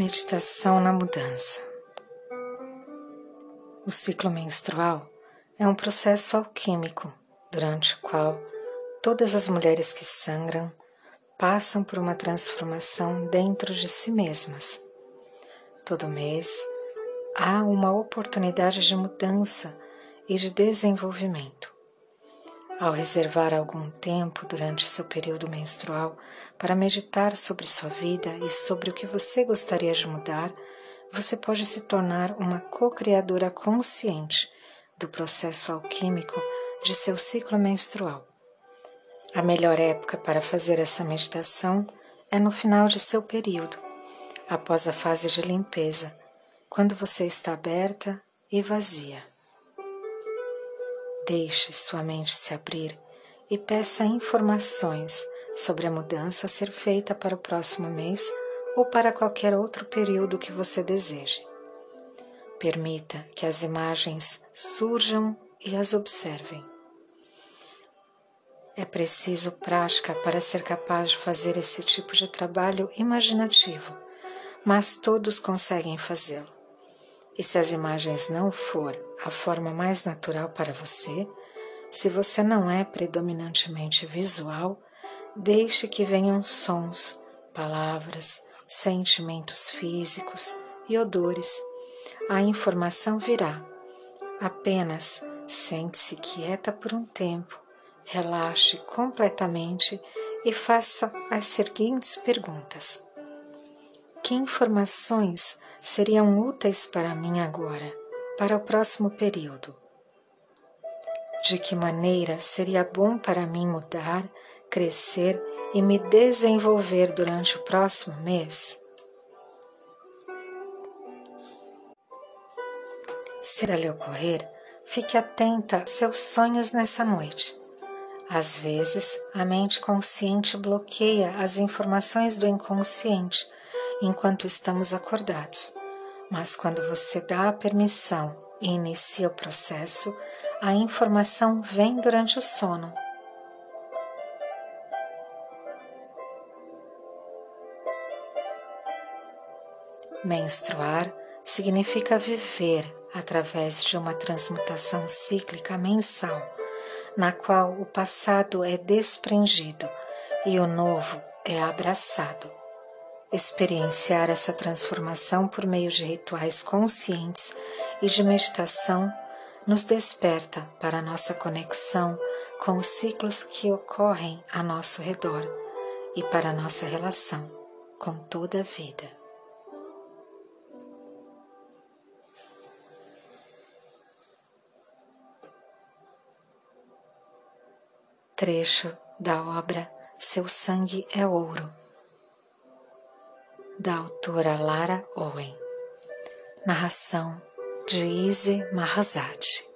Meditação na mudança. O ciclo menstrual é um processo alquímico durante o qual todas as mulheres que sangram passam por uma transformação dentro de si mesmas. Todo mês há uma oportunidade de mudança e de desenvolvimento. Ao reservar algum tempo durante seu período menstrual para meditar sobre sua vida e sobre o que você gostaria de mudar, você pode se tornar uma co-criadora consciente do processo alquímico de seu ciclo menstrual. A melhor época para fazer essa meditação é no final de seu período, após a fase de limpeza, quando você está aberta e vazia. Deixe sua mente se abrir e peça informações sobre a mudança a ser feita para o próximo mês ou para qualquer outro período que você deseje. Permita que as imagens surjam e as observem. É preciso prática para ser capaz de fazer esse tipo de trabalho imaginativo, mas todos conseguem fazê-lo. E se as imagens não for a forma mais natural para você, se você não é predominantemente visual, deixe que venham sons, palavras, sentimentos físicos e odores. A informação virá. Apenas sente-se quieta por um tempo, relaxe completamente e faça as seguintes perguntas: Que informações seriam úteis para mim agora, para o próximo período? De que maneira seria bom para mim mudar, crescer e me desenvolver durante o próximo mês? Se lhe ocorrer, fique atenta a seus sonhos nessa noite. Às vezes, a mente consciente bloqueia as informações do inconsciente enquanto estamos acordados, mas quando você dá a permissão e inicia o processo, a informação vem durante o sono. Menstruar significa viver através de uma transmutação cíclica mensal, na qual o passado é desprendido e o novo é abraçado. Experienciar essa transformação por meio de rituais conscientes e de meditação nos desperta para a nossa conexão com os ciclos que ocorrem a nosso redor e para nossa relação com toda a vida. Trecho da obra Seu Sangue é Ouro da autora Lara Owen. Narração de Izzy Mahazati.